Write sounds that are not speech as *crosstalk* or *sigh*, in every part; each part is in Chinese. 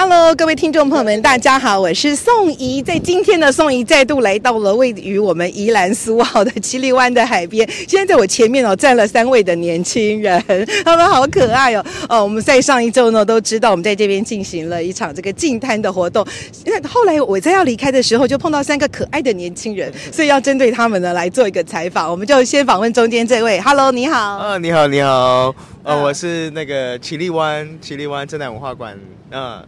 Hello，各位听众朋友们，大家好，我是宋怡。在今天的宋怡再度来到了位于我们宜兰苏澳的七里湾的海边。现在在我前面哦，站了三位的年轻人，他们好可爱哦。哦，我们在上一周呢都知道，我们在这边进行了一场这个净滩的活动。那后来我在要离开的时候，就碰到三个可爱的年轻人，所以要针对他们呢来做一个采访。我们就先访问中间这位，Hello，你好。啊，你好，你好。呃，我是那个绮丽湾绮丽湾正南文化馆，嗯。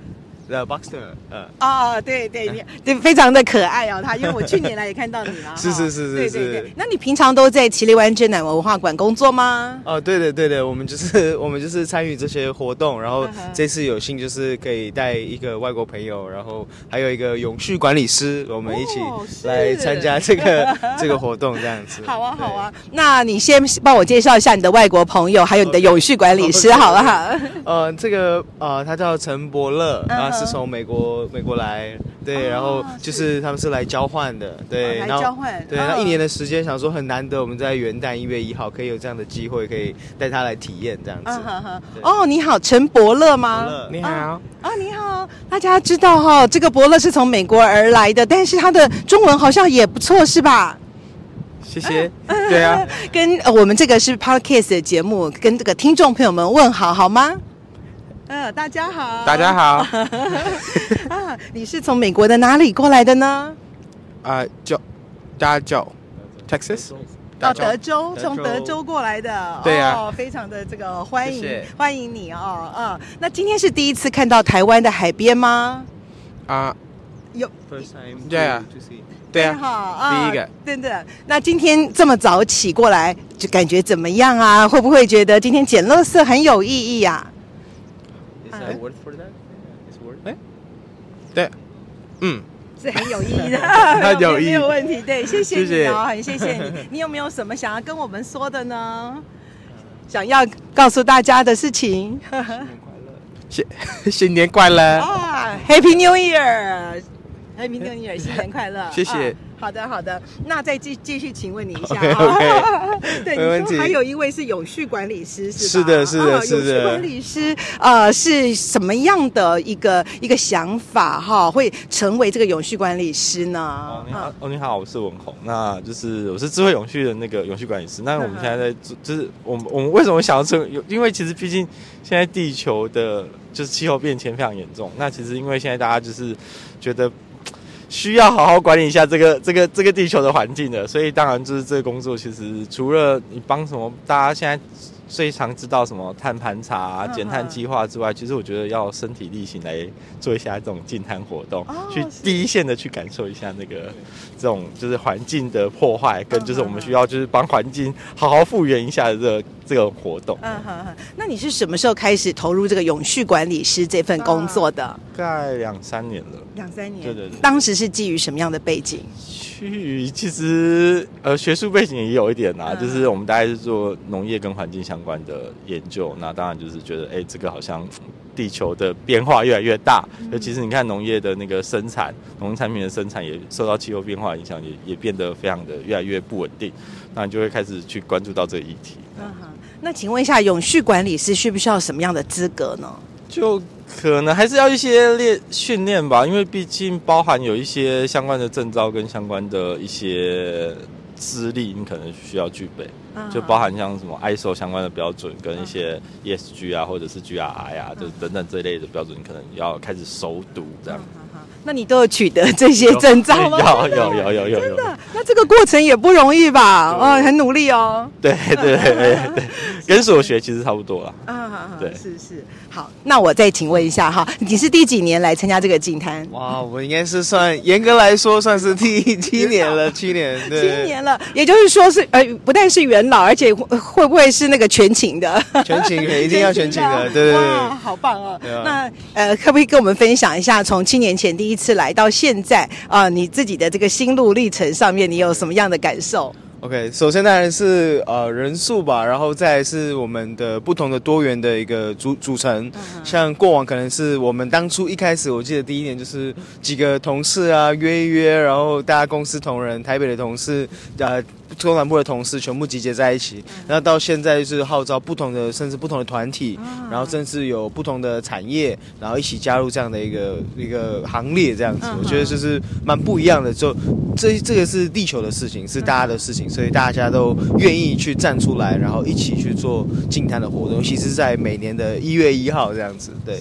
The Boxer，嗯，哦，对对，你对，非常的可爱哦，他，因为我去年来也看到你了，*laughs* 是是是是，对对对。那你平常都在麒麟湾真南文化馆工作吗？哦，对的对的，我们就是我们就是参与这些活动，然后这次有幸就是可以带一个外国朋友，然后还有一个永续管理师，我们一起来参加这个 *laughs* 这个活动，这样子。好啊好啊，那你先帮我介绍一下你的外国朋友，还有你的永续管理师，好不好？呃，这个呃，他叫陈伯乐啊。是从美国美国来，对，然后就是他们是来交换的，对，然后交换，对，那一年的时间，想说很难得，我们在元旦一月一号可以有这样的机会，可以带他来体验这样子。哦，你好，陈伯乐吗？你好，啊，你好，大家知道哈，这个伯乐是从美国而来的，但是他的中文好像也不错，是吧？谢谢。对啊，*laughs* 跟我们这个是 Podcast 的节目，跟这个听众朋友们问好，好吗？嗯，大家好。大家好。*laughs* 啊，你是从美国的哪里过来的呢？啊，叫加州，Texas。到德州，从德州过来的。对呀。哦，非常的这个欢迎，欢迎你哦。嗯，那今天是第一次看到台湾的海边吗？啊，有。First time。对啊。对啊。好。第一个。真的。那今天这么早起过来，就感觉怎么样啊？会不会觉得今天捡垃圾很有意义呀？哎，word for that? Is word? 哎，对，嗯，是很有意义的，*laughs* 很有意义，没有问题。对，谢谢你哦，很谢谢你。*laughs* 你有没有什么想要跟我们说的呢？想要告诉大家的事情？新年快乐，新 *laughs* 新年快乐啊！Happy New Year，Happy New Year，新年快乐，谢谢。好的，好的，那再继继续请问你一下 okay, *laughs* 对，你说还有一位是永续管理师，是吧？是的，是的，是的。永续管理师，呃，是什么样的一个一个想法哈，会成为这个永续管理师呢？哦，你好，哦，你好，我是文宏，那就是我是智慧永续的那个永续管理师。那我们现在在做，就是我们我们为什么想要成？因为其实毕竟现在地球的就是气候变迁非常严重。那其实因为现在大家就是觉得。需要好好管理一下这个这个这个地球的环境的，所以当然就是这个工作，其实除了你帮什么，大家现在。最常知道什么碳盘查、啊、减碳计划之外，其实我觉得要身体力行来做一下这种净碳活动，去第一线的去感受一下那个这种就是环境的破坏，跟就是我们需要就是帮环境好好复原一下的这个这个活动。嗯哼哼，那你是什么时候开始投入这个永续管理师这份工作的？大概两三年了。两三年。对对对。当时是基于什么样的背景？基于其实呃学术背景也有一点啦，就是我们大概是做农业跟环境相关的研究，那当然就是觉得哎，这个好像地球的变化越来越大，尤其是你看农业的那个生产，农产品的生产也受到气候变化影响，也也变得非常的越来越不稳定，那你就会开始去关注到这个议题。嗯哼，那请问一下，永续管理是需不需要什么样的资格呢？就可能还是要一些练训练吧，因为毕竟包含有一些相关的证照跟相关的一些资历，你可能需要具备。就包含像什么 ISO 相关的标准，跟一些 ESG 啊，或者是 GRI 啊，就等等这一类的标准，你可能要开始熟读这样。那你都有取得这些证照吗？有有有有有有。真的？那那这个过程也不容易吧？哦，很努力哦。对对对对，*laughs* 跟所学其实差不多了。啊，对，是是。好，那我再请问一下哈，你是第几年来参加这个净摊？哇，我应该是算严格来说算是第七年了，*laughs* 七年，对，七年了。也就是说是呃，不但是元老，而且会不会是那个全勤的？全勤，一定要全勤的，对对对。哇，好棒哦。那呃，可不可以跟我们分享一下，从七年前第一次来到现在啊，你自己的这个心路历程上面，你有什么样的感受？OK，首先当然是呃人数吧，然后再是我们的不同的多元的一个组组成。像过往可能是我们当初一开始，我记得第一年就是几个同事啊约一约，然后大家公司同仁，台北的同事，呃。中南部的同事全部集结在一起，然后到现在就是号召不同的，甚至不同的团体，然后甚至有不同的产业，然后一起加入这样的一个一个行列，这样子，我觉得就是蛮不一样的。就这这个是地球的事情，是大家的事情，所以大家都愿意去站出来，然后一起去做净滩的活动，尤其是在每年的一月一号这样子，对。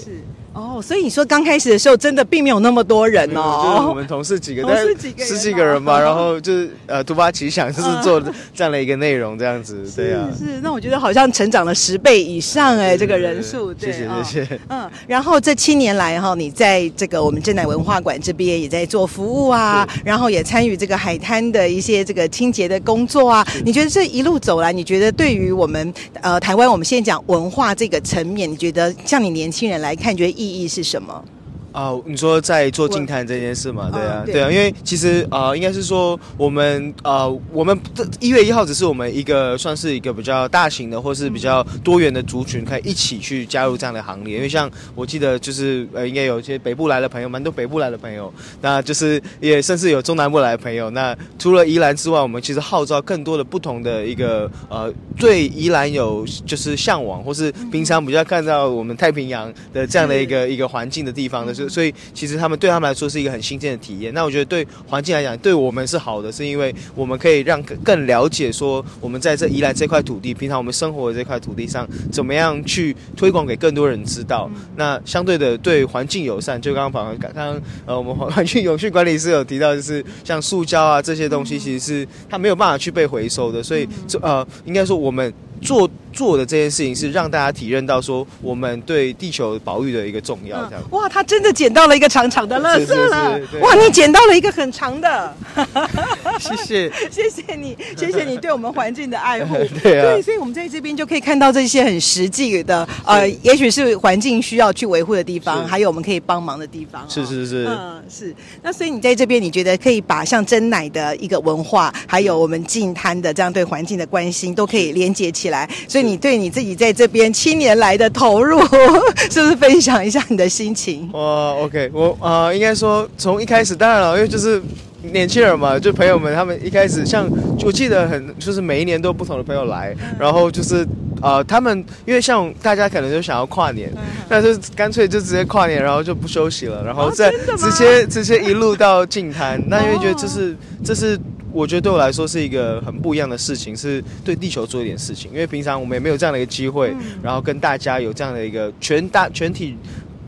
哦，所以你说刚开始的时候，真的并没有那么多人哦。就是我们同事几个，*laughs* 但是十几个人吧。*laughs* 然后就是呃，突发奇想，就是做这样的一个内容，这样子，对啊。是，那我觉得好像成长了十倍以上哎，这个人数。谢谢谢谢。嗯，然后这七年来哈，你在这个我们正乃文化馆这边也在做服务啊，然后也参与这个海滩的一些这个清洁的工作啊。你觉得这一路走来，你觉得对于我们呃台湾，我们现在讲文化这个层面，你觉得像你年轻人来看，觉得意义是什么？啊、呃，你说在做净滩这件事嘛？对啊，对啊，因为其实啊、呃，应该是说我们呃，我们这一月一号只是我们一个算是一个比较大型的，或是比较多元的族群，可以一起去加入这样的行列。因为像我记得就是呃，应该有一些北部来的朋友，蛮多北部来的朋友，那就是也甚至有中南部来的朋友。那除了宜兰之外，我们其实号召更多的不同的一个呃，对宜兰有就是向往，或是平常比较看到我们太平洋的这样的一个一个环境的地方的。所以其实他们对他们来说是一个很新鲜的体验。那我觉得对环境来讲，对我们是好的，是因为我们可以让更了解说我们在这宜兰这块土地，平常我们生活的这块土地上，怎么样去推广给更多人知道。那相对的对环境友善，就刚刚刚刚呃我们环境永续管理师有提到，就是像塑胶啊这些东西，其实是它没有办法去被回收的。所以这呃应该说我们做。做的这件事情是让大家体认到说我们对地球保育的一个重要。这样、嗯、哇，他真的捡到了一个长长的垃圾了！哇，你捡到了一个很长的，*laughs* 谢谢，谢谢你，谢谢你对我们环境的爱护。*laughs* 对啊，对，所以我们在这边就可以看到这些很实际的，呃，也许是环境需要去维护的地方，还有我们可以帮忙的地方。是是是，嗯，是。那所以你在这边，你觉得可以把像真奶的一个文化，还有我们净滩的这样对环境的关心，都可以连接起来。所以你对你自己在这边七年来的投入，*laughs* 是不是分享一下你的心情？哇，OK，我啊、呃，应该说从一开始，当然了，因为就是年轻人嘛，就朋友们他们一开始像，我记得很，就是每一年都有不同的朋友来，然后就是呃，他们因为像大家可能就想要跨年，那就干脆就直接跨年，然后就不休息了，然后再直接直接一路到净滩，那因为觉得这是这是。我觉得对我来说是一个很不一样的事情，是对地球做一点事情，因为平常我们也没有这样的一个机会，然后跟大家有这样的一个全大全体。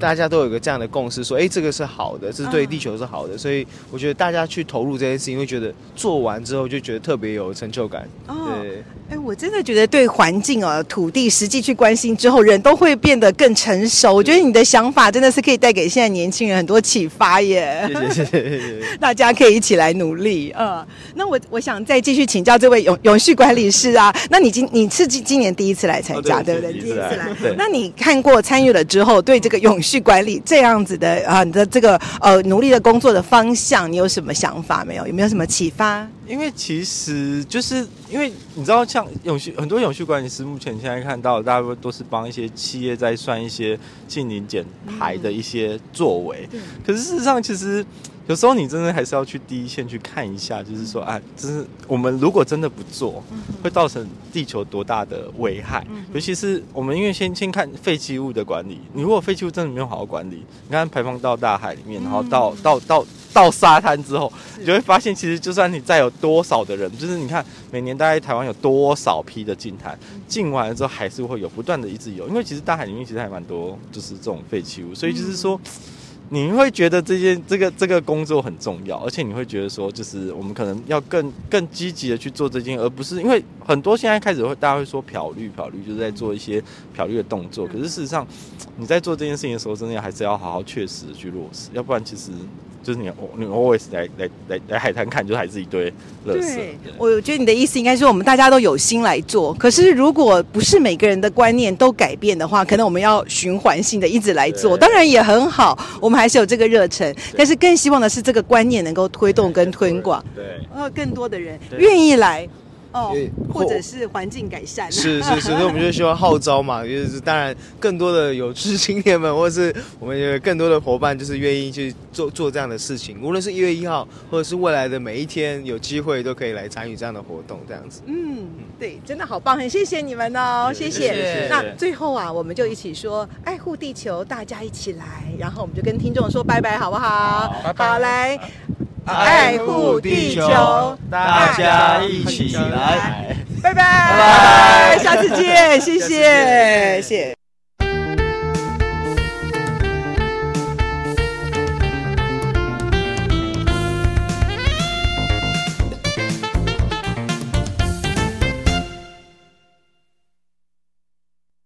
大家都有个这样的共识，说，哎，这个是好的，这是对地球是好的，所以我觉得大家去投入这件事情，会觉得做完之后就觉得特别有成就感。哦，对，哎，我真的觉得对环境啊、土地实际去关心之后，人都会变得更成熟。我觉得你的想法真的是可以带给现在年轻人很多启发耶。谢谢谢谢谢谢，*laughs* 大家可以一起来努力。嗯，那我我想再继续请教这位永永续管理师啊，那你今你是今今年第一次来参加，哦、对，对不对？第一次来。对。那你看过参与了之后，对这个永续去管理这样子的啊，你的这个呃努力的工作的方向，你有什么想法没有？有没有什么启发？因为其实就是因为你知道，像永续很多永续管理师，目前现在看到大部分都是帮一些企业在算一些近零减排的一些作为。嗯、可是事实上，其实。有时候你真的还是要去第一线去看一下，就是说，哎，就是我们如果真的不做，会造成地球多大的危害？尤其是我们因为先先看废弃物的管理，你如果废弃物真的没有好好管理，你看排放到大海里面，然后到到到到沙滩之后，你就会发现，其实就算你再有多少的人，就是你看每年大概台湾有多少批的净滩，进完了之后还是会有不断的一直有，因为其实大海里面其实还蛮多就是这种废弃物，所以就是说。你会觉得这件这个这个工作很重要，而且你会觉得说，就是我们可能要更更积极的去做这件，而不是因为很多现在开始会大家会说漂绿漂绿，就是在做一些漂绿的动作。可是事实上，你在做这件事情的时候，真的还是要好好确实去落实，要不然其实。就是你，你 always 来来来来海滩看，就还是一堆垃圾。对，我觉得你的意思应该是我们大家都有心来做，可是如果不是每个人的观念都改变的话，可能我们要循环性的一直来做，当然也很好，我们还是有这个热忱，但是更希望的是这个观念能够推动跟推广，对，然后更多的人愿意来。哦，或者是环境改善，是是是，*laughs* 所以我们就希望号召嘛，就是当然更多的有志青年们，或者是我们有更多的伙伴，就是愿意去做做这样的事情。无论是一月一号，或者是未来的每一天，有机会都可以来参与这样的活动，这样子。嗯，对，真的好棒，很谢谢你们哦，谢谢。谢谢。那最后啊，我们就一起说爱护地球，大家一起来，然后我们就跟听众说拜拜，好不好？好，拜拜。好，来。爱护地球，大家一起来，拜拜，拜拜，下次见，谢谢，谢谢。